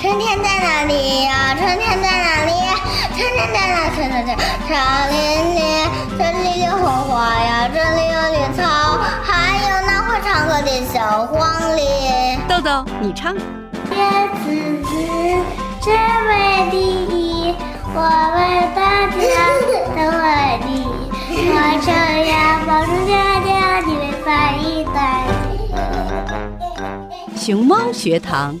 春天在哪里呀？春天在哪里？春天在哪？春天在草林里，这里有红花呀，这里有绿草，还有那会唱歌的小黄鹂。豆豆，你唱。叶子子，只为第一，我为大家都为第一。我这样保证家家你们翻译大熊猫学堂。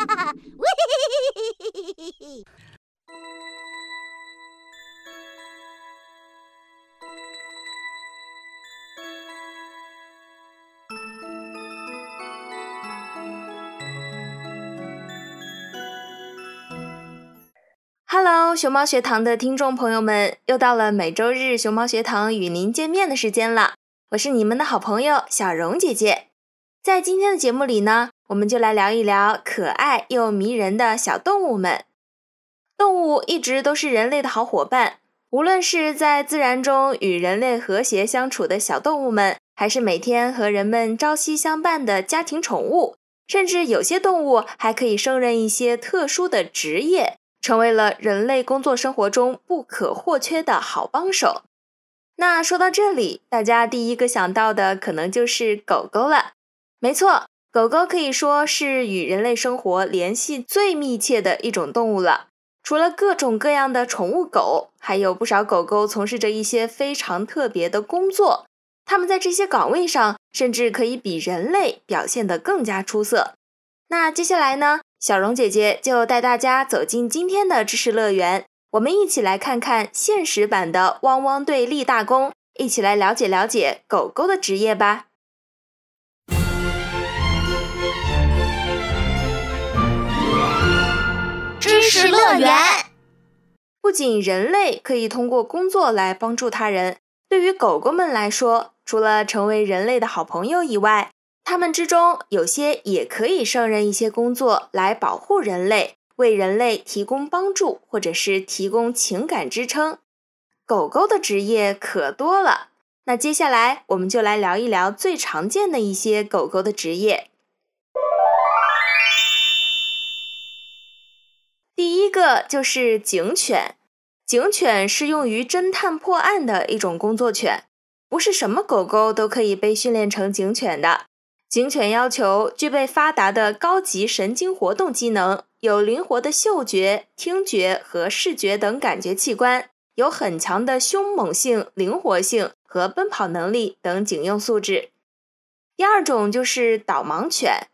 Hello，熊猫学堂的听众朋友们，又到了每周日熊猫学堂与您见面的时间了。我是你们的好朋友小荣姐姐。在今天的节目里呢，我们就来聊一聊可爱又迷人的小动物们。动物一直都是人类的好伙伴，无论是在自然中与人类和谐相处的小动物们，还是每天和人们朝夕相伴的家庭宠物，甚至有些动物还可以胜任一些特殊的职业。成为了人类工作生活中不可或缺的好帮手。那说到这里，大家第一个想到的可能就是狗狗了。没错，狗狗可以说是与人类生活联系最密切的一种动物了。除了各种各样的宠物狗，还有不少狗狗从事着一些非常特别的工作。它们在这些岗位上，甚至可以比人类表现得更加出色。那接下来呢？小荣姐姐就带大家走进今天的知识乐园，我们一起来看看现实版的汪汪队立大功，一起来了解了解狗狗的职业吧。知识乐园。不仅人类可以通过工作来帮助他人，对于狗狗们来说，除了成为人类的好朋友以外，它们之中有些也可以胜任一些工作来保护人类，为人类提供帮助，或者是提供情感支撑。狗狗的职业可多了，那接下来我们就来聊一聊最常见的一些狗狗的职业。第一个就是警犬，警犬是用于侦探破案的一种工作犬，不是什么狗狗都可以被训练成警犬的。警犬要求具备发达的高级神经活动机能，有灵活的嗅觉、听觉和视觉等感觉器官，有很强的凶猛性、灵活性和奔跑能力等警用素质。第二种就是导盲犬，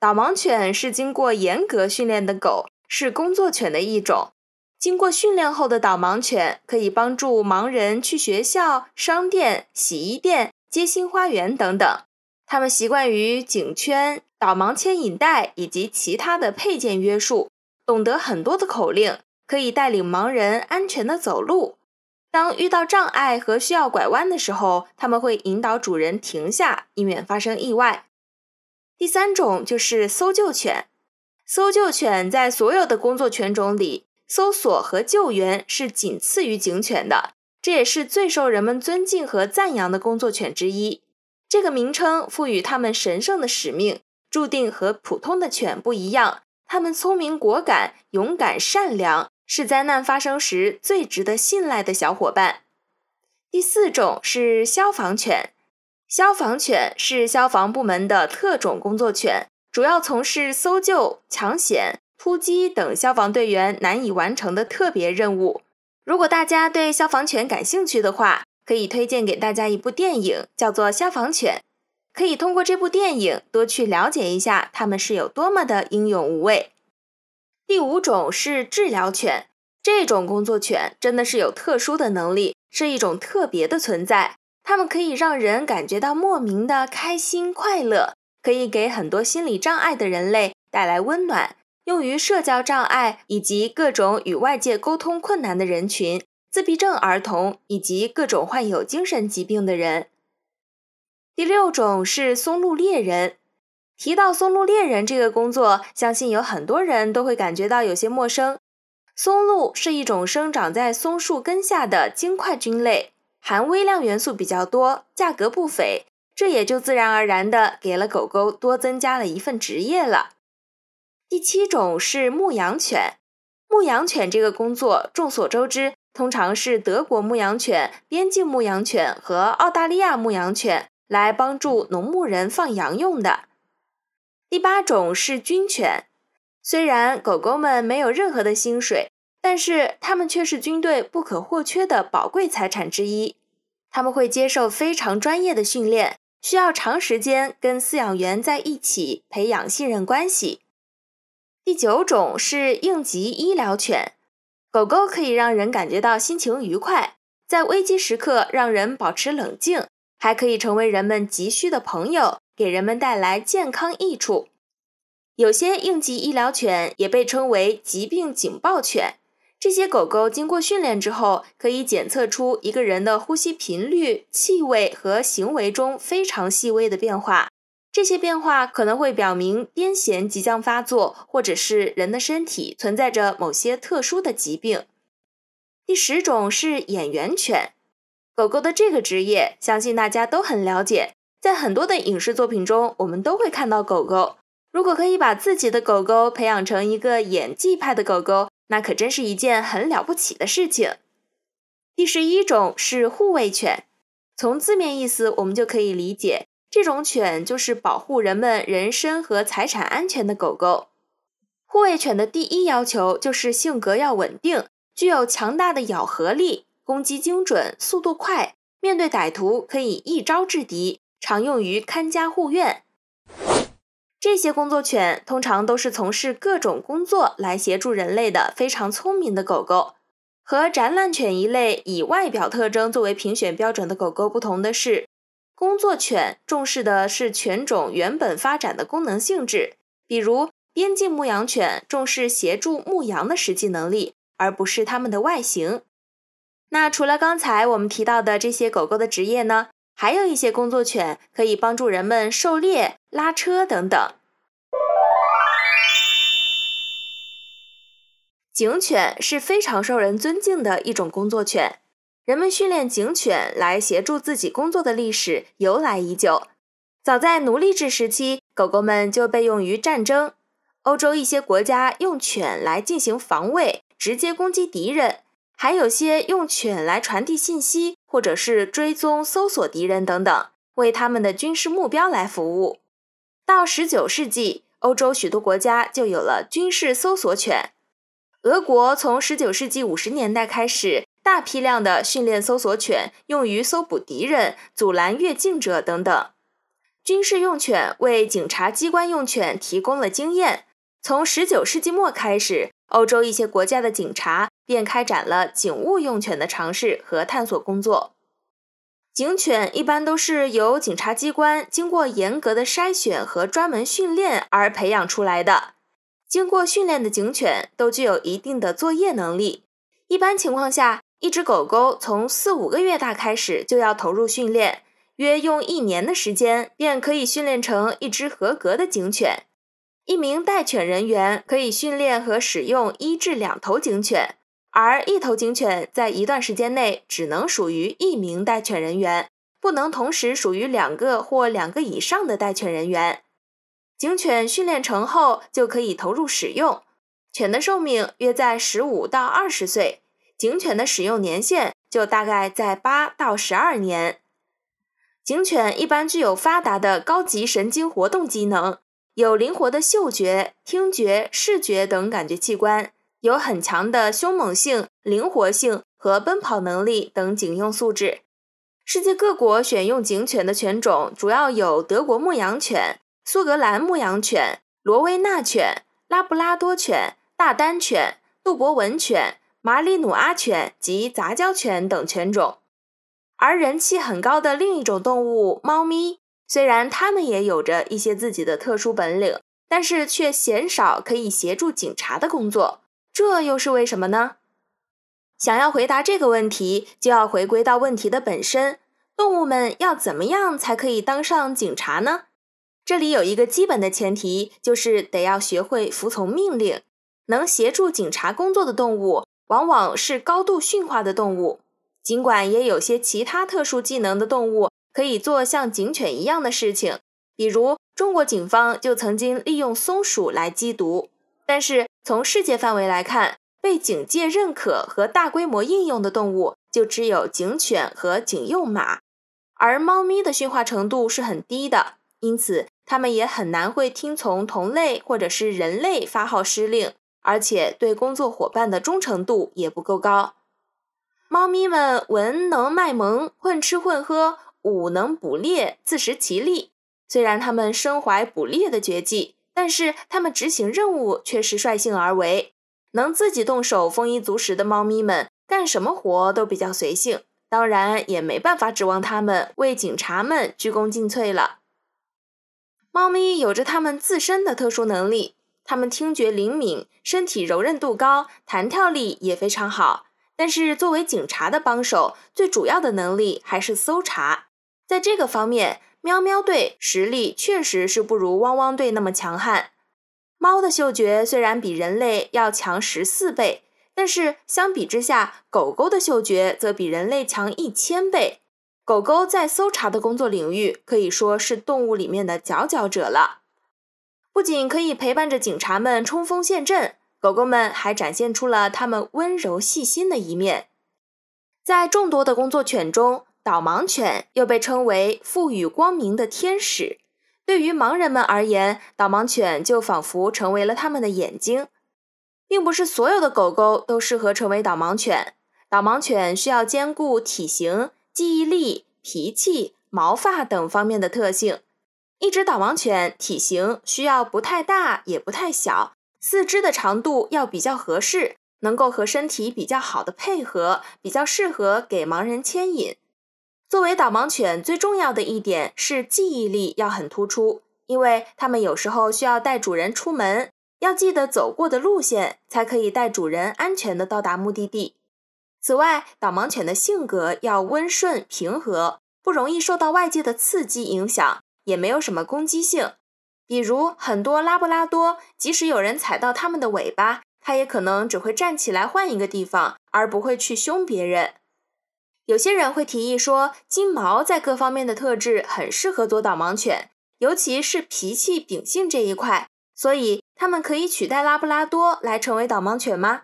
导盲犬是经过严格训练的狗。是工作犬的一种。经过训练后的导盲犬可以帮助盲人去学校、商店、洗衣店、街心花园等等。它们习惯于颈圈、导盲牵引带以及其他的配件约束，懂得很多的口令，可以带领盲人安全的走路。当遇到障碍和需要拐弯的时候，他们会引导主人停下，以免发生意外。第三种就是搜救犬。搜救犬在所有的工作犬种里，搜索和救援是仅次于警犬的，这也是最受人们尊敬和赞扬的工作犬之一。这个名称赋予它们神圣的使命，注定和普通的犬不一样。它们聪明果敢、勇敢善良，是灾难发生时最值得信赖的小伙伴。第四种是消防犬。消防犬是消防部门的特种工作犬，主要从事搜救、抢险、突击等消防队员难以完成的特别任务。如果大家对消防犬感兴趣的话，可以推荐给大家一部电影，叫做《消防犬》。可以通过这部电影多去了解一下它们是有多么的英勇无畏。第五种是治疗犬，这种工作犬真的是有特殊的能力，是一种特别的存在。它们可以让人感觉到莫名的开心快乐，可以给很多心理障碍的人类带来温暖，用于社交障碍以及各种与外界沟通困难的人群、自闭症儿童以及各种患有精神疾病的人。第六种是松露猎人。提到松露猎人这个工作，相信有很多人都会感觉到有些陌生。松露是一种生长在松树根下的茎块菌类。含微量元素比较多，价格不菲，这也就自然而然的给了狗狗多增加了一份职业了。第七种是牧羊犬，牧羊犬这个工作众所周知，通常是德国牧羊犬、边境牧羊犬和澳大利亚牧羊犬来帮助农牧人放羊用的。第八种是军犬，虽然狗狗们没有任何的薪水。但是它们却是军队不可或缺的宝贵财产之一。他们会接受非常专业的训练，需要长时间跟饲养员在一起培养信任关系。第九种是应急医疗犬，狗狗可以让人感觉到心情愉快，在危机时刻让人保持冷静，还可以成为人们急需的朋友，给人们带来健康益处。有些应急医疗犬也被称为疾病警报犬。这些狗狗经过训练之后，可以检测出一个人的呼吸频率、气味和行为中非常细微的变化。这些变化可能会表明癫痫即将发作，或者是人的身体存在着某些特殊的疾病。第十种是演员犬，狗狗的这个职业，相信大家都很了解。在很多的影视作品中，我们都会看到狗狗。如果可以把自己的狗狗培养成一个演技派的狗狗，那可真是一件很了不起的事情。第十一种是护卫犬，从字面意思我们就可以理解，这种犬就是保护人们人身和财产安全的狗狗。护卫犬的第一要求就是性格要稳定，具有强大的咬合力，攻击精准，速度快，面对歹徒可以一招制敌，常用于看家护院。这些工作犬通常都是从事各种工作来协助人类的非常聪明的狗狗。和展览犬一类以外表特征作为评选标准的狗狗不同的是，工作犬重视的是犬种原本发展的功能性质。比如，边境牧羊犬重视协助牧羊的实际能力，而不是它们的外形。那除了刚才我们提到的这些狗狗的职业呢？还有一些工作犬可以帮助人们狩猎、拉车等等。警犬是非常受人尊敬的一种工作犬，人们训练警犬来协助自己工作的历史由来已久。早在奴隶制时期，狗狗们就被用于战争。欧洲一些国家用犬来进行防卫，直接攻击敌人。还有些用犬来传递信息，或者是追踪、搜索敌人等等，为他们的军事目标来服务。到十九世纪，欧洲许多国家就有了军事搜索犬。俄国从十九世纪五十年代开始，大批量的训练搜索犬，用于搜捕敌人、阻拦越境者等等。军事用犬为警察机关用犬提供了经验。从十九世纪末开始，欧洲一些国家的警察。便开展了警务用犬的尝试和探索工作。警犬一般都是由警察机关经过严格的筛选和专门训练而培养出来的。经过训练的警犬都具有一定的作业能力。一般情况下，一只狗狗从四五个月大开始就要投入训练，约用一年的时间便可以训练成一只合格的警犬。一名带犬人员可以训练和使用一至两头警犬。而一头警犬在一段时间内只能属于一名带犬人员，不能同时属于两个或两个以上的带犬人员。警犬训练成后就可以投入使用。犬的寿命约在十五到二十岁，警犬的使用年限就大概在八到十二年。警犬一般具有发达的高级神经活动机能，有灵活的嗅觉、听觉、视觉等感觉器官，有很强的凶猛性、灵活性和奔跑能力等警用素质。世界各国选用警犬的犬种主要有德国牧羊犬、苏格兰牧羊犬、罗威纳犬、拉布拉多犬、大丹犬、杜博文犬、马里努阿犬及杂交犬等犬种。而人气很高的另一种动物猫咪，虽然它们也有着一些自己的特殊本领，但是却鲜少可以协助警察的工作。这又是为什么呢？想要回答这个问题，就要回归到问题的本身：动物们要怎么样才可以当上警察呢？这里有一个基本的前提，就是得要学会服从命令。能协助警察工作的动物，往往是高度驯化的动物。尽管也有些其他特殊技能的动物可以做像警犬一样的事情，比如中国警方就曾经利用松鼠来缉毒。但是从世界范围来看，被警界认可和大规模应用的动物就只有警犬和警用马，而猫咪的驯化程度是很低的，因此它们也很难会听从同类或者是人类发号施令，而且对工作伙伴的忠诚度也不够高。猫咪们文能卖萌，混吃混喝；武能捕猎，自食其力。虽然它们身怀捕猎的绝技，但是它们执行任务却是率性而为。能自己动手丰衣足食的猫咪们，干什么活都比较随性。当然，也没办法指望它们为警察们鞠躬尽瘁了。猫咪有着它们自身的特殊能力，它们听觉灵敏，身体柔韧度高，弹跳力也非常好。但是，作为警察的帮手，最主要的能力还是搜查。在这个方面，喵喵队实力确实是不如汪汪队那么强悍。猫的嗅觉虽然比人类要强十四倍，但是相比之下，狗狗的嗅觉则比人类强一千倍。狗狗在搜查的工作领域可以说是动物里面的佼佼者了，不仅可以陪伴着警察们冲锋陷阵。狗狗们还展现出了它们温柔细心的一面。在众多的工作犬中，导盲犬又被称为赋予光明的天使。对于盲人们而言，导盲犬就仿佛成为了他们的眼睛。并不是所有的狗狗都适合成为导盲犬。导盲犬需要兼顾体型、记忆力、脾气、毛发等方面的特性。一只导盲犬体型需要不太大，也不太小。四肢的长度要比较合适，能够和身体比较好的配合，比较适合给盲人牵引。作为导盲犬，最重要的一点是记忆力要很突出，因为它们有时候需要带主人出门，要记得走过的路线，才可以带主人安全的到达目的地。此外，导盲犬的性格要温顺平和，不容易受到外界的刺激影响，也没有什么攻击性。比如很多拉布拉多，即使有人踩到它们的尾巴，它也可能只会站起来换一个地方，而不会去凶别人。有些人会提议说，金毛在各方面的特质很适合做导盲犬，尤其是脾气秉性这一块，所以它们可以取代拉布拉多来成为导盲犬吗？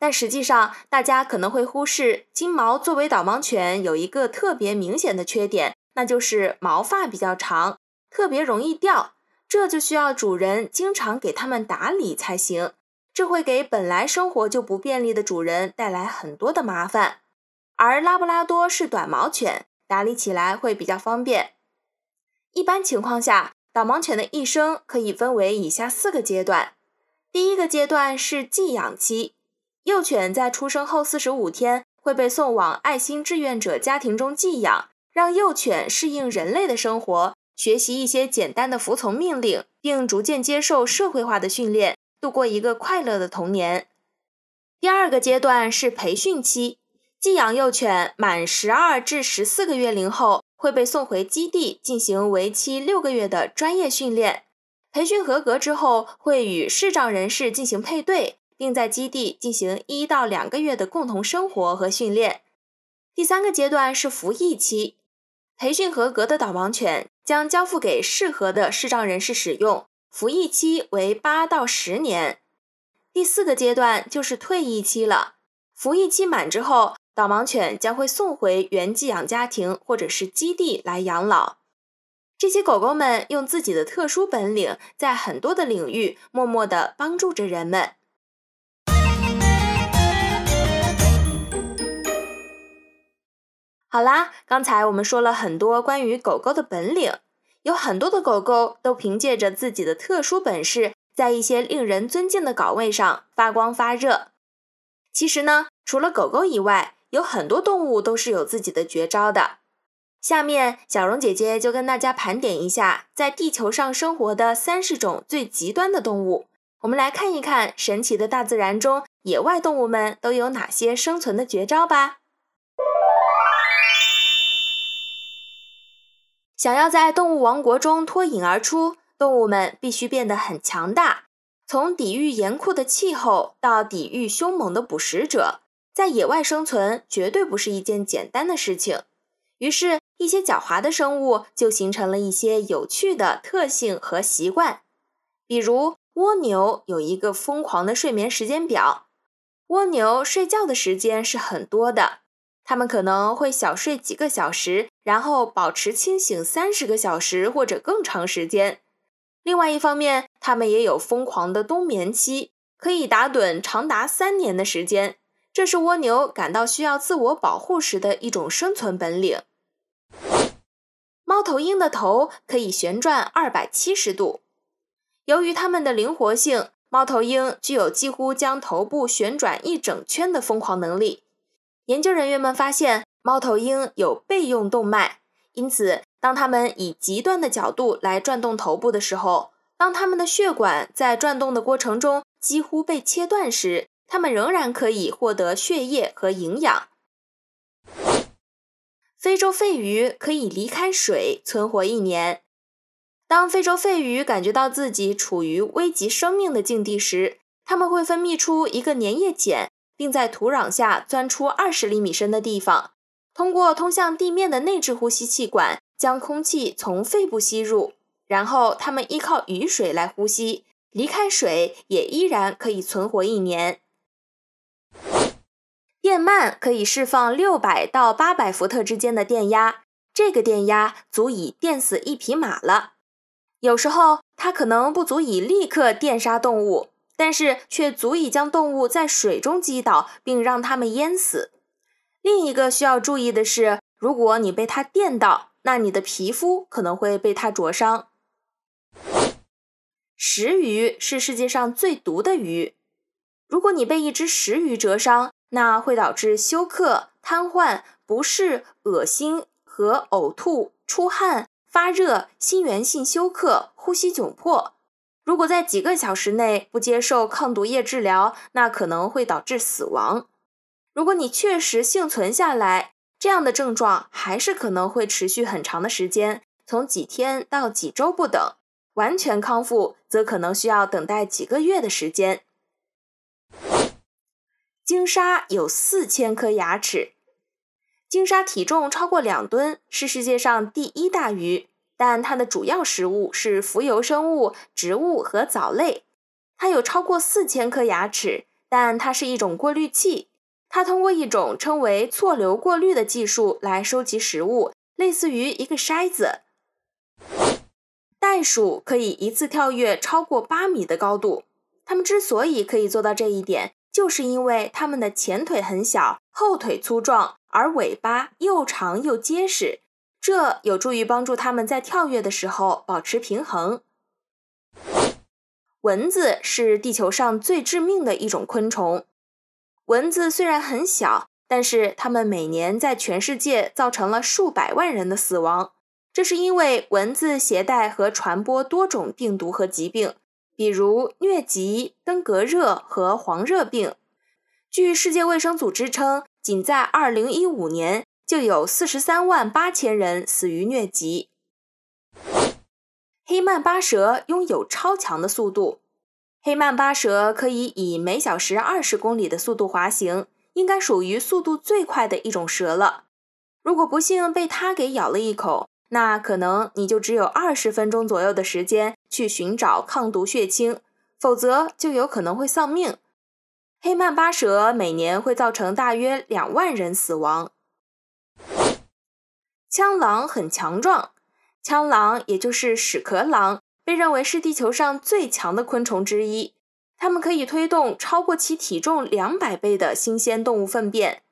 但实际上，大家可能会忽视，金毛作为导盲犬有一个特别明显的缺点，那就是毛发比较长，特别容易掉。这就需要主人经常给它们打理才行，这会给本来生活就不便利的主人带来很多的麻烦。而拉布拉多是短毛犬，打理起来会比较方便。一般情况下，导盲犬的一生可以分为以下四个阶段。第一个阶段是寄养期，幼犬在出生后四十五天会被送往爱心志愿者家庭中寄养，让幼犬适应人类的生活。学习一些简单的服从命令，并逐渐接受社会化的训练，度过一个快乐的童年。第二个阶段是培训期，寄养幼犬满十二至十四个月龄后，会被送回基地进行为期六个月的专业训练。培训合格之后，会与视障人士进行配对，并在基地进行一到两个月的共同生活和训练。第三个阶段是服役期。培训合格的导盲犬将交付给适合的视障人士使用，服役期为八到十年。第四个阶段就是退役期了，服役期满之后，导盲犬将会送回原寄养家庭或者是基地来养老。这些狗狗们用自己的特殊本领，在很多的领域默默地帮助着人们。好啦，刚才我们说了很多关于狗狗的本领，有很多的狗狗都凭借着自己的特殊本事，在一些令人尊敬的岗位上发光发热。其实呢，除了狗狗以外，有很多动物都是有自己的绝招的。下面，小荣姐姐就跟大家盘点一下在地球上生活的三十种最极端的动物。我们来看一看神奇的大自然中，野外动物们都有哪些生存的绝招吧。想要在动物王国中脱颖而出，动物们必须变得很强大。从抵御严酷的气候到抵御凶猛的捕食者，在野外生存绝对不是一件简单的事情。于是，一些狡猾的生物就形成了一些有趣的特性和习惯。比如，蜗牛有一个疯狂的睡眠时间表，蜗牛睡觉的时间是很多的。它们可能会小睡几个小时，然后保持清醒三十个小时或者更长时间。另外一方面，它们也有疯狂的冬眠期，可以打盹长达三年的时间。这是蜗牛感到需要自我保护时的一种生存本领。猫头鹰的头可以旋转二百七十度，由于它们的灵活性，猫头鹰具有几乎将头部旋转一整圈的疯狂能力。研究人员们发现，猫头鹰有备用动脉，因此当它们以极端的角度来转动头部的时候，当它们的血管在转动的过程中几乎被切断时，它们仍然可以获得血液和营养。非洲肺鱼可以离开水存活一年。当非洲肺鱼感觉到自己处于危及生命的境地时，它们会分泌出一个粘液碱。并在土壤下钻出二十厘米深的地方，通过通向地面的内置呼吸气管将空气从肺部吸入，然后它们依靠雨水来呼吸，离开水也依然可以存活一年。电鳗可以释放六百到八百伏特之间的电压，这个电压足以电死一匹马了。有时候它可能不足以立刻电杀动物。但是却足以将动物在水中击倒，并让它们淹死。另一个需要注意的是，如果你被它电到，那你的皮肤可能会被它灼伤。石鱼是世界上最毒的鱼。如果你被一只石鱼蛰伤，那会导致休克、瘫痪、不适、恶心和呕吐、出汗、发热、心源性休克、呼吸窘迫。如果在几个小时内不接受抗毒液治疗，那可能会导致死亡。如果你确实幸存下来，这样的症状还是可能会持续很长的时间，从几天到几周不等。完全康复则可能需要等待几个月的时间。鲸鲨有四千颗牙齿，鲸鲨体重超过两吨，是世界上第一大鱼。但它的主要食物是浮游生物、植物和藻类。它有超过四千颗牙齿，但它是一种过滤器。它通过一种称为错流过滤的技术来收集食物，类似于一个筛子。袋鼠可以一次跳跃超过八米的高度。它们之所以可以做到这一点，就是因为它们的前腿很小，后腿粗壮，而尾巴又长又结实。这有助于帮助它们在跳跃的时候保持平衡。蚊子是地球上最致命的一种昆虫。蚊子虽然很小，但是它们每年在全世界造成了数百万人的死亡。这是因为蚊子携带和传播多种病毒和疾病，比如疟疾、登革热和黄热病。据世界卫生组织称，仅在2015年。就有四十三万八千人死于疟疾。黑曼巴蛇拥有超强的速度，黑曼巴蛇可以以每小时二十公里的速度滑行，应该属于速度最快的一种蛇了。如果不幸被它给咬了一口，那可能你就只有二十分钟左右的时间去寻找抗毒血清，否则就有可能会丧命。黑曼巴蛇每年会造成大约两万人死亡。枪狼很强壮，枪狼也就是屎壳郎，被认为是地球上最强的昆虫之一。它们可以推动超过其体重两百倍的新鲜动物粪便。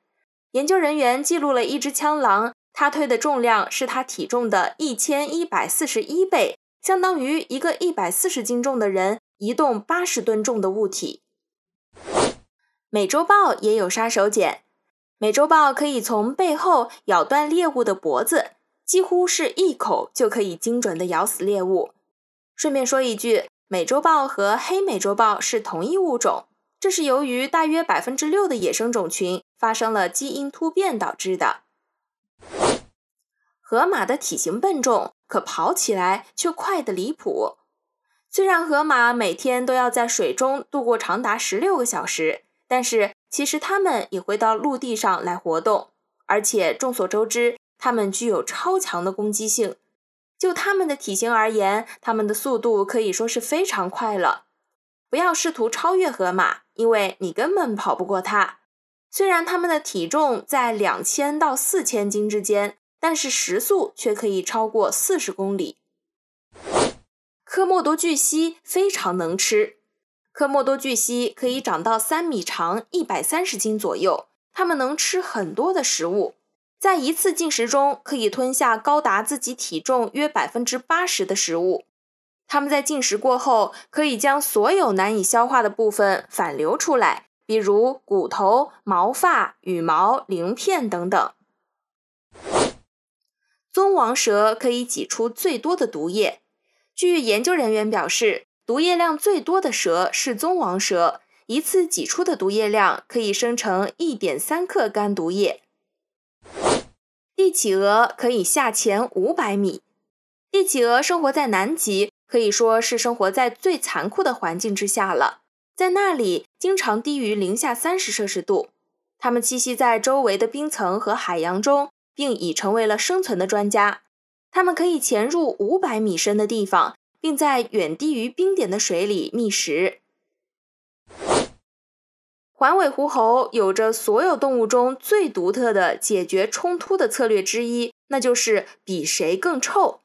研究人员记录了一只枪狼，它推的重量是它体重的一千一百四十一倍，相当于一个一百四十斤重的人移动八十吨重的物体。美洲豹也有杀手锏，美洲豹可以从背后咬断猎物的脖子，几乎是一口就可以精准的咬死猎物。顺便说一句，美洲豹和黑美洲豹是同一物种，这是由于大约百分之六的野生种群发生了基因突变导致的。河马的体型笨重，可跑起来却快得离谱。虽然河马每天都要在水中度过长达十六个小时。但是，其实它们也会到陆地上来活动，而且众所周知，它们具有超强的攻击性。就它们的体型而言，它们的速度可以说是非常快了。不要试图超越河马，因为你根本跑不过它。虽然它们的体重在两千到四千斤之间，但是时速却可以超过四十公里。科莫多巨蜥非常能吃。科莫多巨蜥可以长到三米长，一百三十斤左右。它们能吃很多的食物，在一次进食中可以吞下高达自己体重约百分之八十的食物。它们在进食过后，可以将所有难以消化的部分反流出来，比如骨头、毛发、羽毛、鳞片等等。棕王蛇可以挤出最多的毒液。据研究人员表示。毒液量最多的蛇是棕王蛇，一次挤出的毒液量可以生成一点三克干毒液。帝企鹅可以下潜五百米。帝企鹅生活在南极，可以说是生活在最残酷的环境之下了，在那里经常低于零下三十摄氏度。它们栖息在周围的冰层和海洋中，并已成为了生存的专家。它们可以潜入五百米深的地方。并在远低于冰点的水里觅食。环尾狐猴有着所有动物中最独特的解决冲突的策略之一，那就是比谁更臭。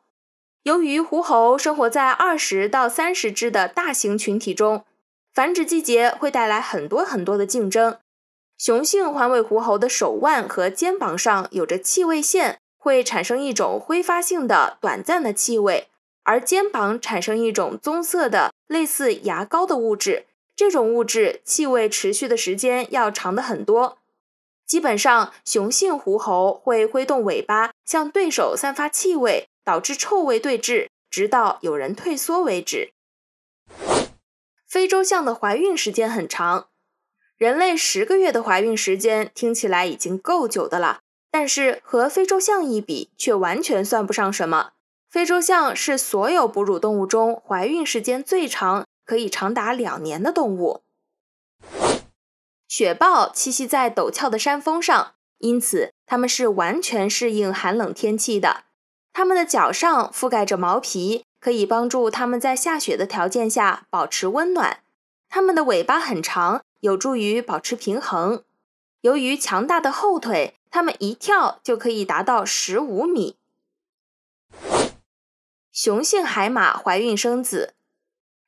由于狐猴生活在二十到三十只的大型群体中，繁殖季节会带来很多很多的竞争。雄性环尾狐猴的手腕和肩膀上有着气味腺，会产生一种挥发性的短暂的气味。而肩膀产生一种棕色的类似牙膏的物质，这种物质气味持续的时间要长的很多。基本上，雄性狐猴会挥动尾巴向对手散发气味，导致臭味对峙，直到有人退缩为止。非洲象的怀孕时间很长，人类十个月的怀孕时间听起来已经够久的了，但是和非洲象一比，却完全算不上什么。非洲象是所有哺乳动物中怀孕时间最长，可以长达两年的动物。雪豹栖息在陡峭的山峰上，因此它们是完全适应寒冷天气的。它们的脚上覆盖着毛皮，可以帮助它们在下雪的条件下保持温暖。它们的尾巴很长，有助于保持平衡。由于强大的后腿，它们一跳就可以达到十五米。雄性海马怀孕生子，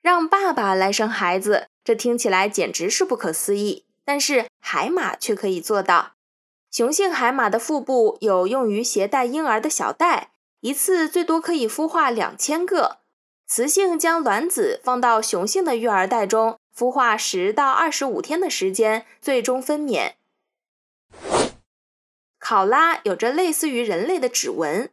让爸爸来生孩子，这听起来简直是不可思议。但是海马却可以做到。雄性海马的腹部有用于携带婴儿的小袋，一次最多可以孵化两千个。雌性将卵子放到雄性的育儿袋中，孵化十到二十五天的时间，最终分娩。考拉有着类似于人类的指纹。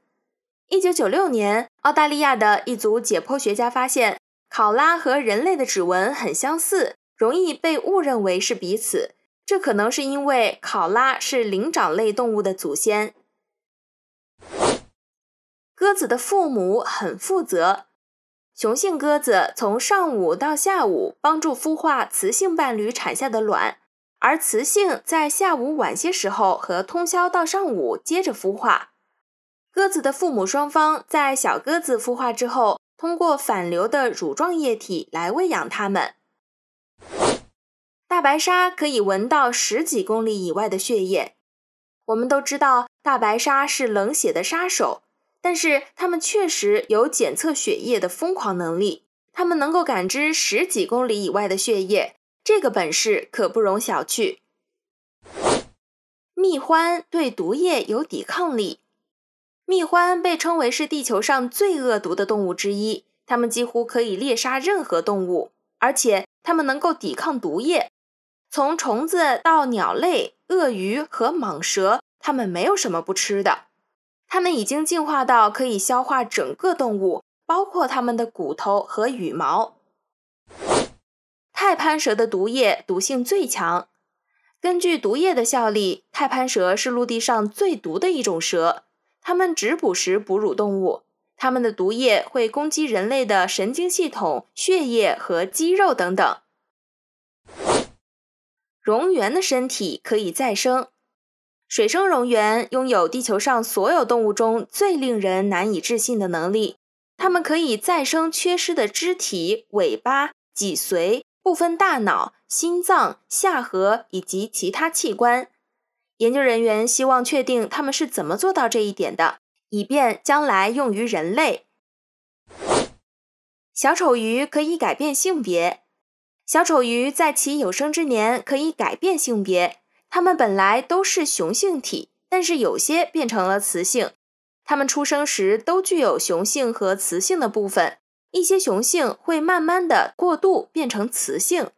一九九六年，澳大利亚的一组解剖学家发现，考拉和人类的指纹很相似，容易被误认为是彼此。这可能是因为考拉是灵长类动物的祖先。鸽子的父母很负责，雄性鸽子从上午到下午帮助孵化雌性伴侣产下的卵，而雌性在下午晚些时候和通宵到上午接着孵化。鸽子的父母双方在小鸽子孵化之后，通过反流的乳状液体来喂养它们。大白鲨可以闻到十几公里以外的血液。我们都知道大白鲨是冷血的杀手，但是它们确实有检测血液的疯狂能力。它们能够感知十几公里以外的血液，这个本事可不容小觑。蜜獾对毒液有抵抗力。蜜獾被称为是地球上最恶毒的动物之一，它们几乎可以猎杀任何动物，而且它们能够抵抗毒液。从虫子到鸟类、鳄鱼和蟒蛇，它们没有什么不吃的。它们已经进化到可以消化整个动物，包括它们的骨头和羽毛。太攀蛇的毒液毒性最强。根据毒液的效力，太攀蛇是陆地上最毒的一种蛇。它们只捕食哺乳动物，它们的毒液会攻击人类的神经系统、血液和肌肉等等。蝾螈的身体可以再生。水生蝾螈拥有地球上所有动物中最令人难以置信的能力，它们可以再生缺失的肢体、尾巴、脊髓、部分大脑、心脏、下颌以及其他器官。研究人员希望确定它们是怎么做到这一点的，以便将来用于人类。小丑鱼可以改变性别。小丑鱼在其有生之年可以改变性别，它们本来都是雄性体，但是有些变成了雌性。它们出生时都具有雄性和雌性的部分，一些雄性会慢慢的过渡变成雌性。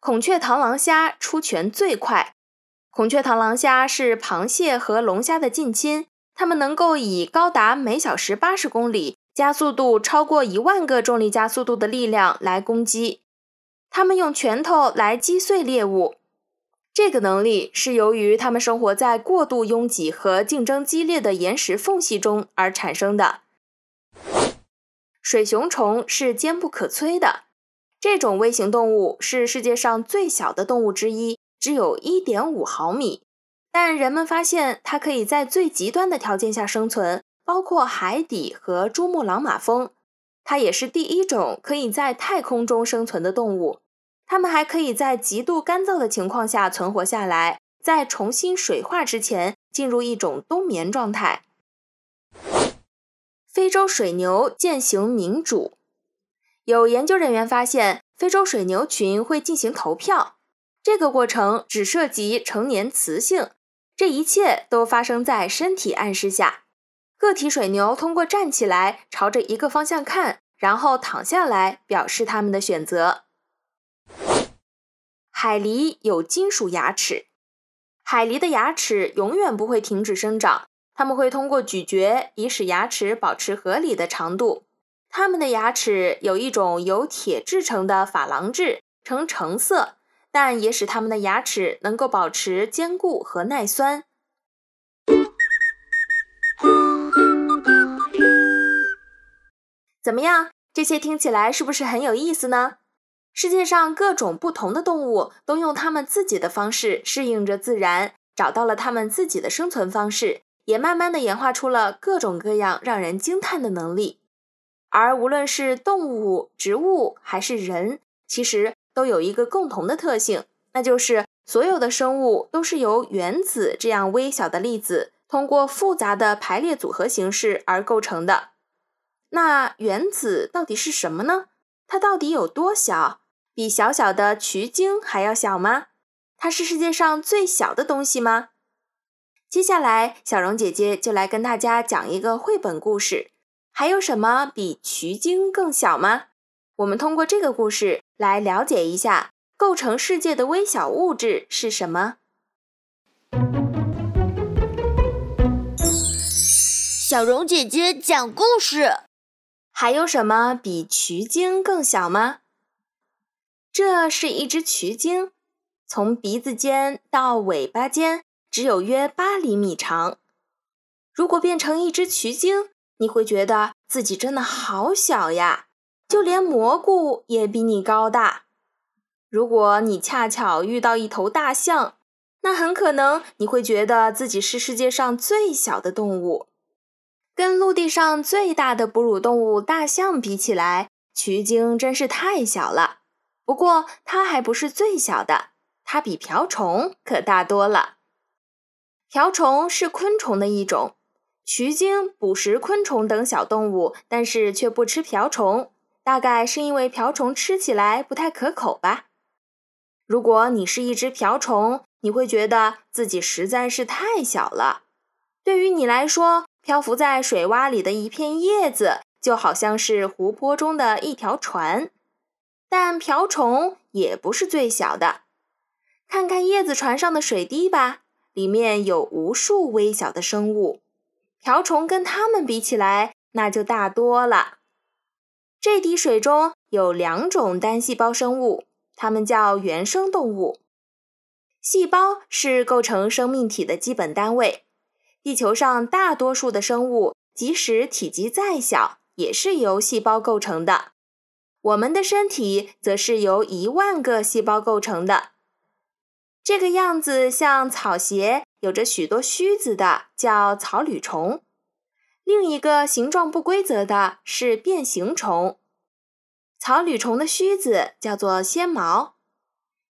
孔雀螳螂虾出拳最快。孔雀螳螂虾是螃蟹和龙虾的近亲，它们能够以高达每小时八十公里。加速度超过一万个重力加速度的力量来攻击，它们用拳头来击碎猎物。这个能力是由于它们生活在过度拥挤和竞争激烈的岩石缝隙中而产生的。水熊虫是坚不可摧的，这种微型动物是世界上最小的动物之一，只有一点五毫米。但人们发现它可以在最极端的条件下生存。包括海底和珠穆朗玛峰，它也是第一种可以在太空中生存的动物。它们还可以在极度干燥的情况下存活下来，在重新水化之前进入一种冬眠状态。非洲水牛践行民主。有研究人员发现，非洲水牛群会进行投票，这个过程只涉及成年雌性，这一切都发生在身体暗示下。个体水牛通过站起来，朝着一个方向看，然后躺下来，表示他们的选择。海狸有金属牙齿，海狸的牙齿永远不会停止生长，它们会通过咀嚼以使牙齿保持合理的长度。它们的牙齿有一种由铁制成的珐琅质，呈橙色，但也使它们的牙齿能够保持坚固和耐酸。怎么样？这些听起来是不是很有意思呢？世界上各种不同的动物都用它们自己的方式适应着自然，找到了它们自己的生存方式，也慢慢的演化出了各种各样让人惊叹的能力。而无论是动物、植物还是人，其实都有一个共同的特性，那就是所有的生物都是由原子这样微小的粒子通过复杂的排列组合形式而构成的。那原子到底是什么呢？它到底有多小？比小小的曲鲸还要小吗？它是世界上最小的东西吗？接下来，小荣姐姐就来跟大家讲一个绘本故事。还有什么比曲鲸更小吗？我们通过这个故事来了解一下构成世界的微小物质是什么。小荣姐姐讲故事。还有什么比渠鲸更小吗？这是一只渠鲸，从鼻子尖到尾巴尖只有约八厘米长。如果变成一只渠鲸，你会觉得自己真的好小呀，就连蘑菇也比你高大。如果你恰巧遇到一头大象，那很可能你会觉得自己是世界上最小的动物。跟陆地上最大的哺乳动物大象比起来，渠鲸真是太小了。不过它还不是最小的，它比瓢虫可大多了。瓢虫是昆虫的一种，渠鲸捕食昆虫等小动物，但是却不吃瓢虫，大概是因为瓢虫吃起来不太可口吧。如果你是一只瓢虫，你会觉得自己实在是太小了。对于你来说，漂浮在水洼里的一片叶子，就好像是湖泊中的一条船。但瓢虫也不是最小的，看看叶子船上的水滴吧，里面有无数微小的生物。瓢虫跟它们比起来，那就大多了。这滴水中有两种单细胞生物，它们叫原生动物。细胞是构成生命体的基本单位。地球上大多数的生物，即使体积再小，也是由细胞构成的。我们的身体则是由一万个细胞构成的。这个样子像草鞋，有着许多须子的叫草履虫。另一个形状不规则的是变形虫。草履虫的须子叫做纤毛，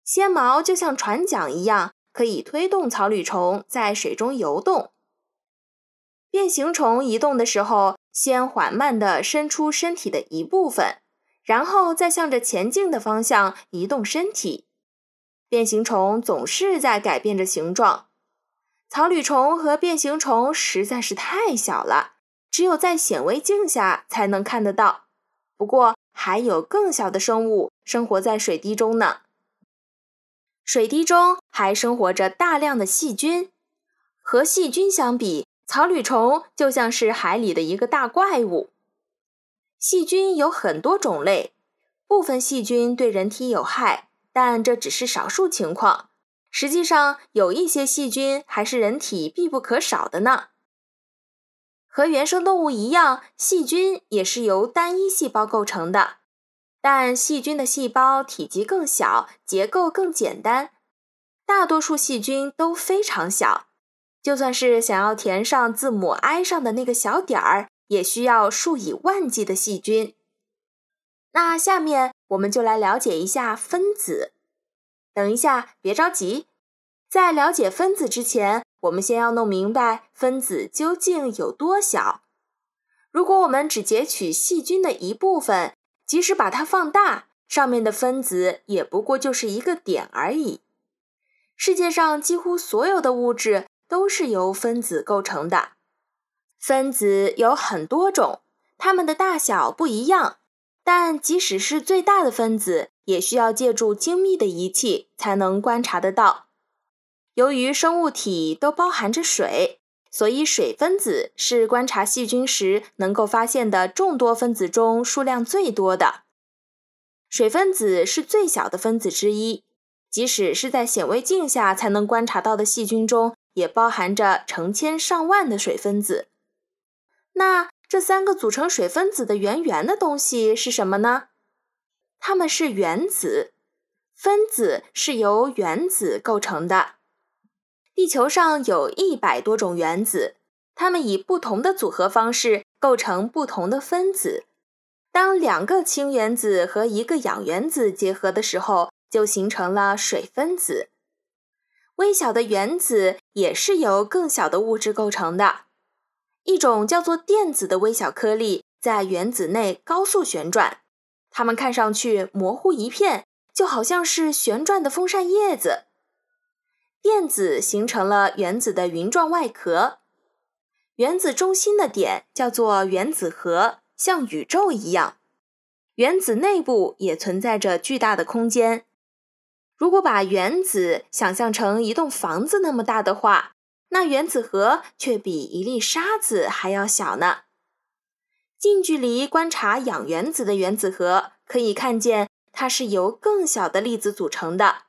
纤毛就像船桨一样，可以推动草履虫在水中游动。变形虫移动的时候，先缓慢地伸出身体的一部分，然后再向着前进的方向移动身体。变形虫总是在改变着形状。草履虫和变形虫实在是太小了，只有在显微镜下才能看得到。不过，还有更小的生物生活在水滴中呢。水滴中还生活着大量的细菌，和细菌相比。草履虫就像是海里的一个大怪物。细菌有很多种类，部分细菌对人体有害，但这只是少数情况。实际上，有一些细菌还是人体必不可少的呢。和原生动物一样，细菌也是由单一细胞构成的，但细菌的细胞体积更小，结构更简单。大多数细菌都非常小。就算是想要填上字母 i 上的那个小点儿，也需要数以万计的细菌。那下面我们就来了解一下分子。等一下，别着急，在了解分子之前，我们先要弄明白分子究竟有多小。如果我们只截取细菌的一部分，即使把它放大，上面的分子也不过就是一个点而已。世界上几乎所有的物质。都是由分子构成的。分子有很多种，它们的大小不一样，但即使是最大的分子，也需要借助精密的仪器才能观察得到。由于生物体都包含着水，所以水分子是观察细菌时能够发现的众多分子中数量最多的。水分子是最小的分子之一，即使是在显微镜下才能观察到的细菌中。也包含着成千上万的水分子。那这三个组成水分子的圆圆的东西是什么呢？它们是原子。分子是由原子构成的。地球上有一百多种原子，它们以不同的组合方式构成不同的分子。当两个氢原子和一个氧原子结合的时候，就形成了水分子。微小的原子也是由更小的物质构成的。一种叫做电子的微小颗粒在原子内高速旋转，它们看上去模糊一片，就好像是旋转的风扇叶子。电子形成了原子的云状外壳。原子中心的点叫做原子核，像宇宙一样。原子内部也存在着巨大的空间。如果把原子想象成一栋房子那么大的话，那原子核却比一粒沙子还要小呢。近距离观察氧原子的原子核，可以看见它是由更小的粒子组成的。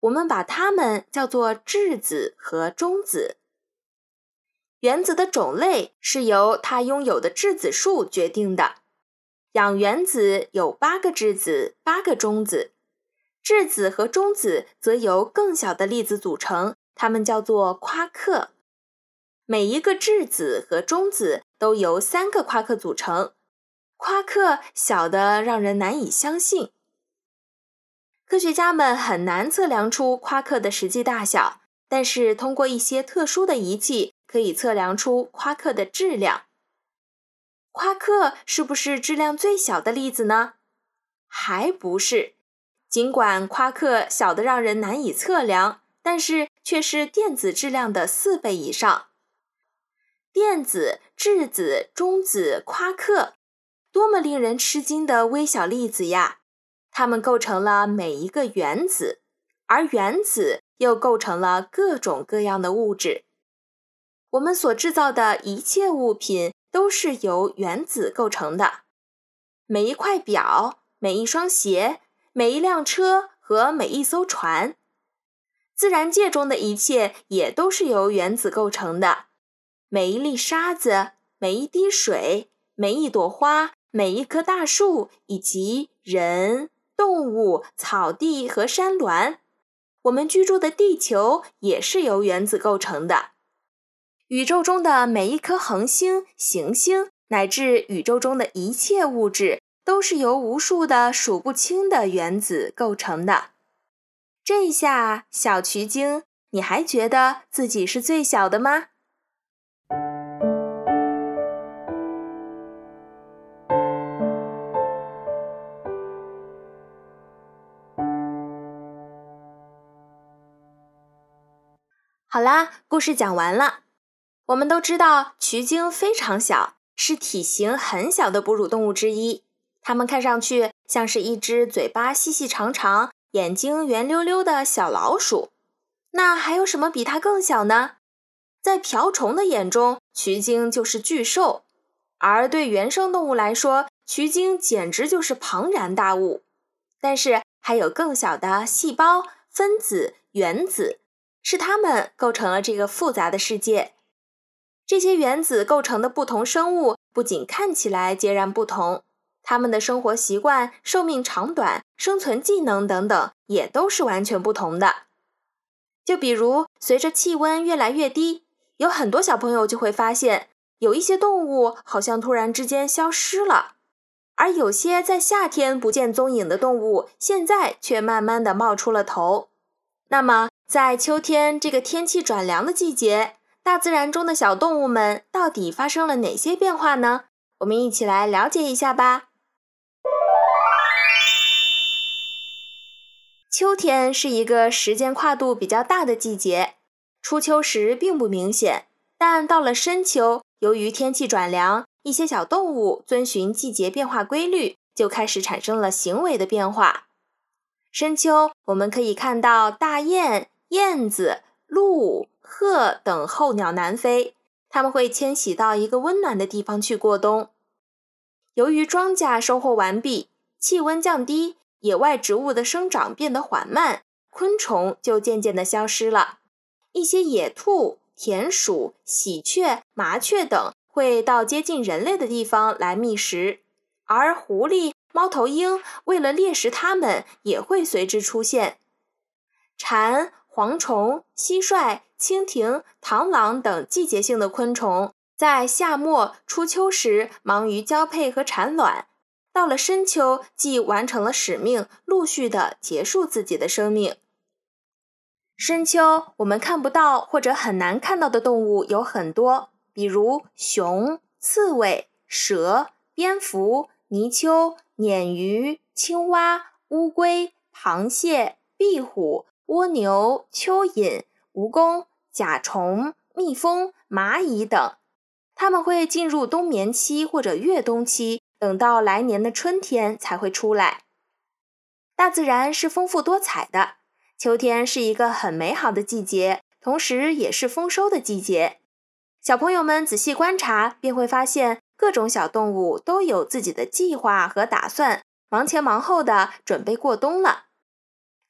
我们把它们叫做质子和中子。原子的种类是由它拥有的质子数决定的。氧原子有八个质子，八个中子。质子和中子则由更小的粒子组成，它们叫做夸克。每一个质子和中子都由三个夸克组成，夸克小的让人难以相信。科学家们很难测量出夸克的实际大小，但是通过一些特殊的仪器可以测量出夸克的质量。夸克是不是质量最小的粒子呢？还不是。尽管夸克小的让人难以测量，但是却是电子质量的四倍以上。电子、质子、中子、夸克，多么令人吃惊的微小粒子呀！它们构成了每一个原子，而原子又构成了各种各样的物质。我们所制造的一切物品都是由原子构成的，每一块表、每一双鞋、每一辆车和每一艘船。自然界中的一切也都是由原子构成的，每一粒沙子、每一滴水、每一朵花、每一棵大树以及人。动物、草地和山峦，我们居住的地球也是由原子构成的。宇宙中的每一颗恒星、行星，乃至宇宙中的一切物质，都是由无数的数不清的原子构成的。这下，小渠精，你还觉得自己是最小的吗？好啦，故事讲完了。我们都知道，渠精非常小，是体型很小的哺乳动物之一。它们看上去像是一只嘴巴细细长长、眼睛圆溜溜的小老鼠。那还有什么比它更小呢？在瓢虫的眼中，渠精就是巨兽；而对原生动物来说，渠精简直就是庞然大物。但是还有更小的细胞、分子、原子。是它们构成了这个复杂的世界。这些原子构成的不同生物不仅看起来截然不同，它们的生活习惯、寿命长短、生存技能等等也都是完全不同的。就比如，随着气温越来越低，有很多小朋友就会发现，有一些动物好像突然之间消失了，而有些在夏天不见踪影的动物，现在却慢慢的冒出了头。那么，在秋天这个天气转凉的季节，大自然中的小动物们到底发生了哪些变化呢？我们一起来了解一下吧。秋天是一个时间跨度比较大的季节，初秋时并不明显，但到了深秋，由于天气转凉，一些小动物遵循季节变化规律，就开始产生了行为的变化。深秋，我们可以看到大雁。燕子、鹿、鹤等候鸟南飞，它们会迁徙到一个温暖的地方去过冬。由于庄稼收获完毕，气温降低，野外植物的生长变得缓慢，昆虫就渐渐地消失了。一些野兔、田鼠、喜鹊、麻雀等会到接近人类的地方来觅食，而狐狸、猫头鹰为了猎食它们，也会随之出现。蝉。蝗虫、蟋蟀、蜻蜓、螳螂等季节性的昆虫，在夏末初秋时忙于交配和产卵，到了深秋即完成了使命，陆续的结束自己的生命。深秋我们看不到或者很难看到的动物有很多，比如熊、刺猬、蛇、蝙蝠、泥鳅、鲶鱼、青蛙、乌龟、螃蟹、壁虎。蜗牛、蚯蚓、蜈蚣、甲虫、蜜蜂、蚂蚁等，它们会进入冬眠期或者越冬期，等到来年的春天才会出来。大自然是丰富多彩的，秋天是一个很美好的季节，同时也是丰收的季节。小朋友们仔细观察，便会发现各种小动物都有自己的计划和打算，忙前忙后的准备过冬了。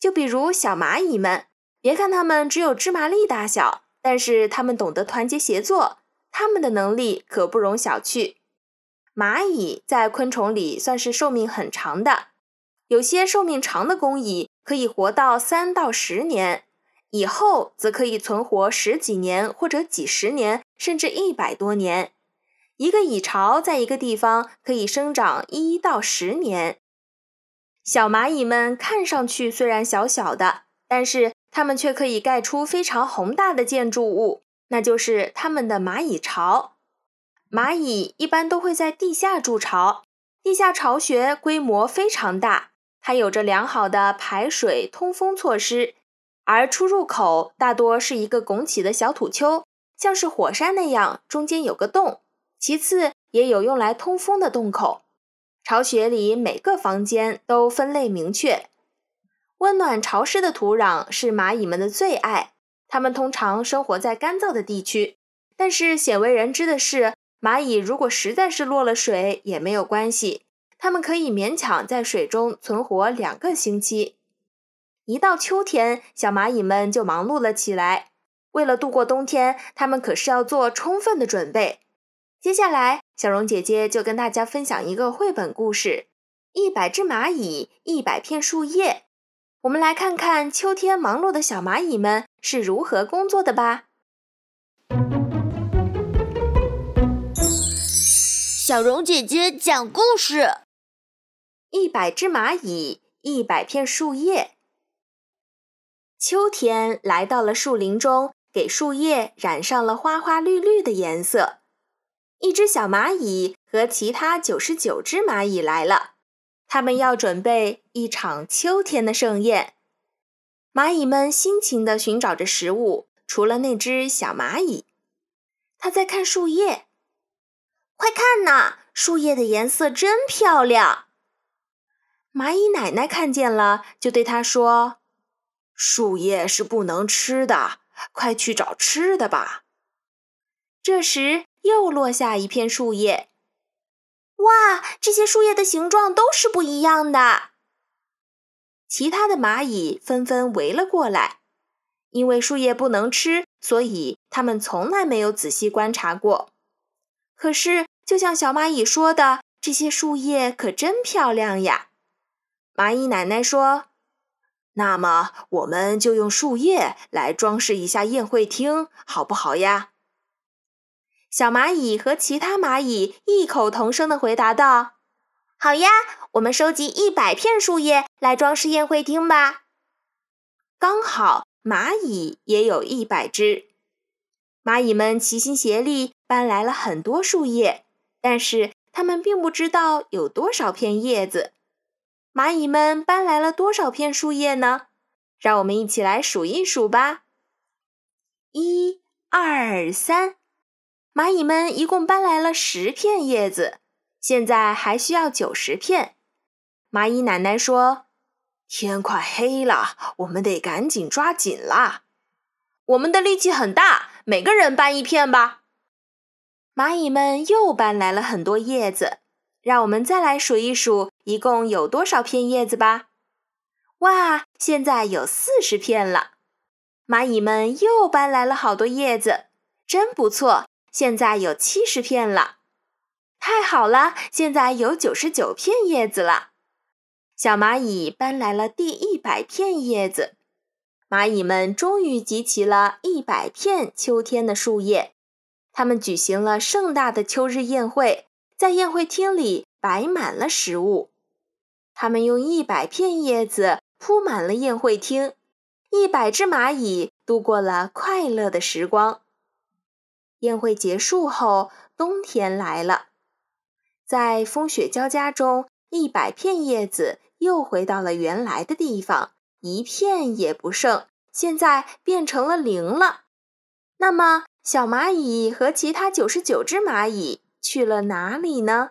就比如小蚂蚁们，别看它们只有芝麻粒大小，但是它们懂得团结协作，它们的能力可不容小觑。蚂蚁在昆虫里算是寿命很长的，有些寿命长的工蚁可以活到三到十年，以后则可以存活十几年或者几十年，甚至一百多年。一个蚁巢在一个地方可以生长一到十年。小蚂蚁们看上去虽然小小的，但是它们却可以盖出非常宏大的建筑物，那就是它们的蚂蚁巢。蚂蚁一般都会在地下筑巢，地下巢穴规模非常大，它有着良好的排水通风措施，而出入口大多是一个拱起的小土丘，像是火山那样，中间有个洞。其次，也有用来通风的洞口。巢穴里每个房间都分类明确，温暖潮湿的土壤是蚂蚁们的最爱，它们通常生活在干燥的地区。但是鲜为人知的是。蚂蚁如果实在是落了水也没有关系，它们可以勉强在水中存活两个星期。一到秋天，小蚂蚁们就忙碌了起来。为了度过冬天，它们可是要做充分的准备。接下来，小荣姐姐就跟大家分享一个绘本故事：一百只蚂蚁，一百片树叶。我们来看看秋天忙碌的小蚂蚁们是如何工作的吧。小荣姐姐讲故事：一百只蚂蚁，一百片树叶。秋天来到了树林中，给树叶染上了花花绿绿的颜色。一只小蚂蚁和其他九十九只蚂蚁来了，它们要准备一场秋天的盛宴。蚂蚁们辛勤地寻找着食物，除了那只小蚂蚁，它在看树叶。快看呐，树叶的颜色真漂亮。蚂蚁奶奶看见了，就对它说：“树叶是不能吃的，快去找吃的吧。”这时又落下一片树叶。哇，这些树叶的形状都是不一样的。其他的蚂蚁纷纷围了过来，因为树叶不能吃，所以它们从来没有仔细观察过。可是，就像小蚂蚁说的，这些树叶可真漂亮呀。蚂蚁奶奶说：“那么，我们就用树叶来装饰一下宴会厅，好不好呀？”小蚂蚁和其他蚂蚁异口同声地回答道：“好呀，我们收集一百片树叶来装饰宴会厅吧。”刚好，蚂蚁也有一百只。蚂蚁们齐心协力搬来了很多树叶，但是它们并不知道有多少片叶子。蚂蚁们搬来了多少片树叶呢？让我们一起来数一数吧。一、二、三，蚂蚁们一共搬来了十片叶子，现在还需要九十片。蚂蚁奶奶说：“天快黑了，我们得赶紧抓紧啦。”我们的力气很大，每个人搬一片吧。蚂蚁们又搬来了很多叶子，让我们再来数一数，一共有多少片叶子吧。哇，现在有四十片了。蚂蚁们又搬来了好多叶子，真不错，现在有七十片了。太好了，现在有九十九片叶子了。小蚂蚁搬来了第一百片叶子。蚂蚁们终于集齐了一百片秋天的树叶，他们举行了盛大的秋日宴会，在宴会厅里摆满了食物。他们用一百片叶子铺满了宴会厅，一百只蚂蚁度过了快乐的时光。宴会结束后，冬天来了，在风雪交加中，一百片叶子又回到了原来的地方。一片也不剩，现在变成了零了。那么，小蚂蚁和其他九十九只蚂蚁去了哪里呢？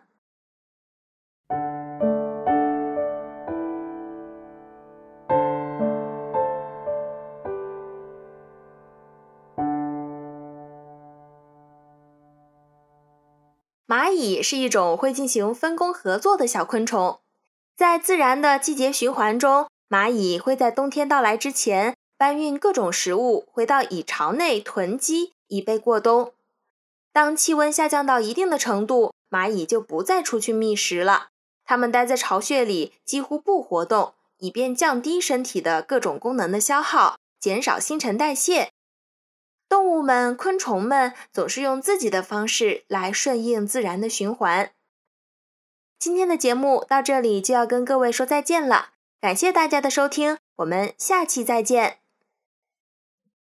蚂蚁是一种会进行分工合作的小昆虫，在自然的季节循环中。蚂蚁会在冬天到来之前搬运各种食物回到蚁巢内囤积，以备过冬。当气温下降到一定的程度，蚂蚁就不再出去觅食了。它们待在巢穴里，几乎不活动，以便降低身体的各种功能的消耗，减少新陈代谢。动物们、昆虫们总是用自己的方式来顺应自然的循环。今天的节目到这里就要跟各位说再见了，感谢大家的收听，我们下期再见。